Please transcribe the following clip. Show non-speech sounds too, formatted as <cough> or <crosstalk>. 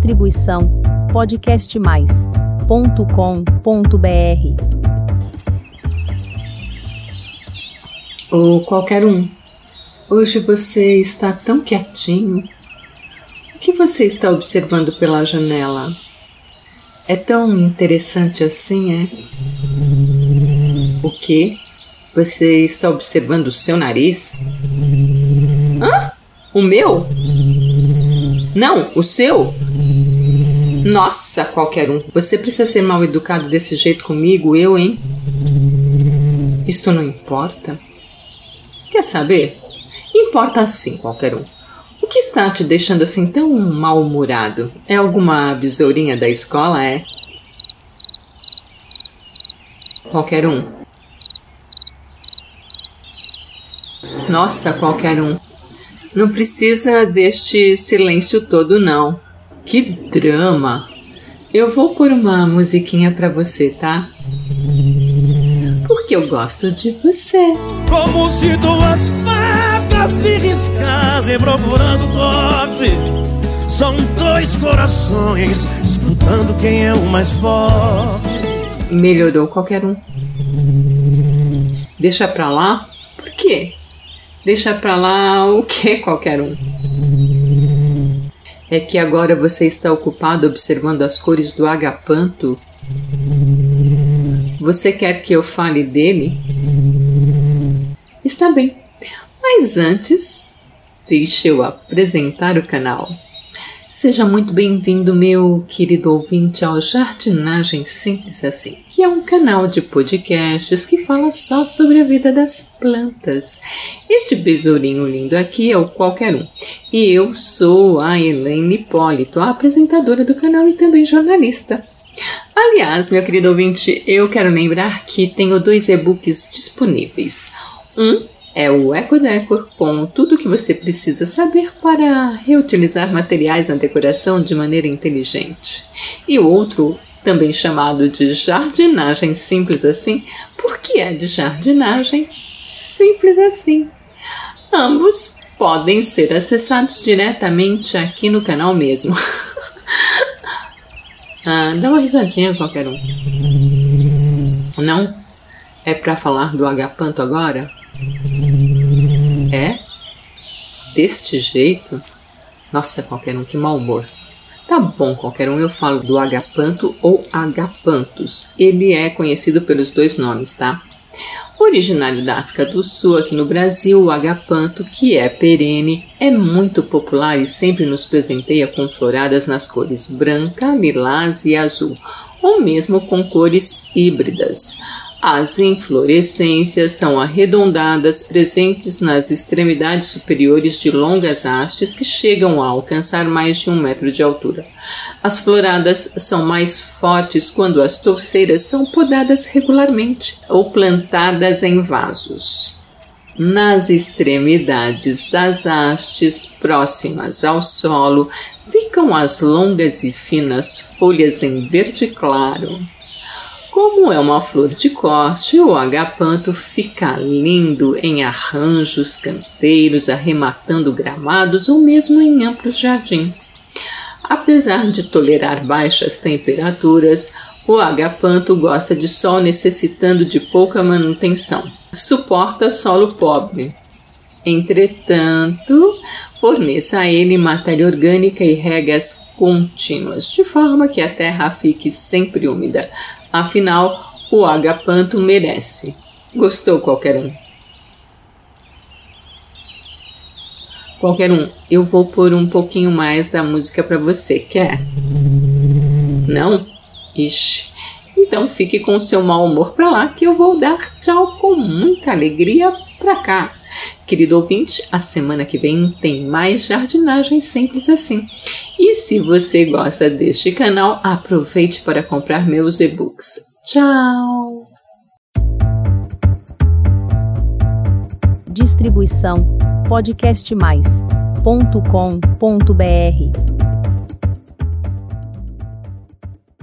Distribuição podcastmais.com.br. Ou qualquer um. Hoje você está tão quietinho. O que você está observando pela janela? É tão interessante assim, é? O que? Você está observando o seu nariz? Hã? O meu? Não, o seu? Nossa, qualquer um. Você precisa ser mal educado desse jeito comigo, eu, hein? Isto não importa? Quer saber? Importa sim, qualquer um. O que está te deixando assim tão mal-humorado? É alguma besourinha da escola, é? Qualquer um. Nossa, qualquer um. Não precisa deste silêncio todo, não. Que drama! Eu vou pôr uma musiquinha para você, tá? Porque eu gosto de você. Como se duas facas se riscassem procurando toque. São dois corações disputando quem é o mais forte. Melhorou qualquer um. Deixa pra lá? Por quê? Deixa pra lá o que qualquer um? É que agora você está ocupado observando as cores do agapanto? Você quer que eu fale dele? Está bem, mas antes, deixe eu apresentar o canal. Seja muito bem-vindo, meu querido ouvinte, ao Jardinagem Simples Assim, é um canal de podcasts que fala só sobre a vida das plantas. Este besourinho lindo aqui é o Qualquer Um, e eu sou a Elaine Hipólito, a apresentadora do canal e também jornalista. Aliás, meu querido ouvinte, eu quero lembrar que tenho dois e-books disponíveis. Um é o EcoDecor com tudo o que você precisa saber para reutilizar materiais na decoração de maneira inteligente. E o outro, também chamado de jardinagem simples assim, porque é de jardinagem simples assim. Ambos podem ser acessados diretamente aqui no canal mesmo. <laughs> ah, dá uma risadinha qualquer um. Não? É para falar do agapanto agora? É? Deste jeito? Nossa, qualquer um, que mau humor. Tá bom, qualquer um, eu falo do agapanto ou agapanthus. Ele é conhecido pelos dois nomes, tá? Originário da África do Sul, aqui no Brasil, o agapanto, que é perene, é muito popular e sempre nos presenteia com floradas nas cores branca, lilás e azul, ou mesmo com cores híbridas. As inflorescências são arredondadas, presentes nas extremidades superiores de longas hastes que chegam a alcançar mais de um metro de altura. As floradas são mais fortes quando as torceiras são podadas regularmente ou plantadas em vasos. Nas extremidades das hastes próximas ao solo ficam as longas e finas folhas em verde claro. Como é uma flor de corte, o agapanto fica lindo em arranjos, canteiros, arrematando gramados ou mesmo em amplos jardins. Apesar de tolerar baixas temperaturas, o agapanto gosta de sol necessitando de pouca manutenção. Suporta solo pobre. Entretanto, forneça a ele matéria orgânica e regas contínuas, de forma que a terra fique sempre úmida, Afinal, o agapanto merece. Gostou qualquer um? Qualquer um, eu vou pôr um pouquinho mais da música para você, quer? Não? Ixi. Então fique com o seu mau humor para lá que eu vou dar tchau com muita alegria para cá. Querido ouvinte, a semana que vem tem mais jardinagem simples assim. E se você gosta deste canal, aproveite para comprar meus e-books. Tchau! Distribuição podcastmais.com.br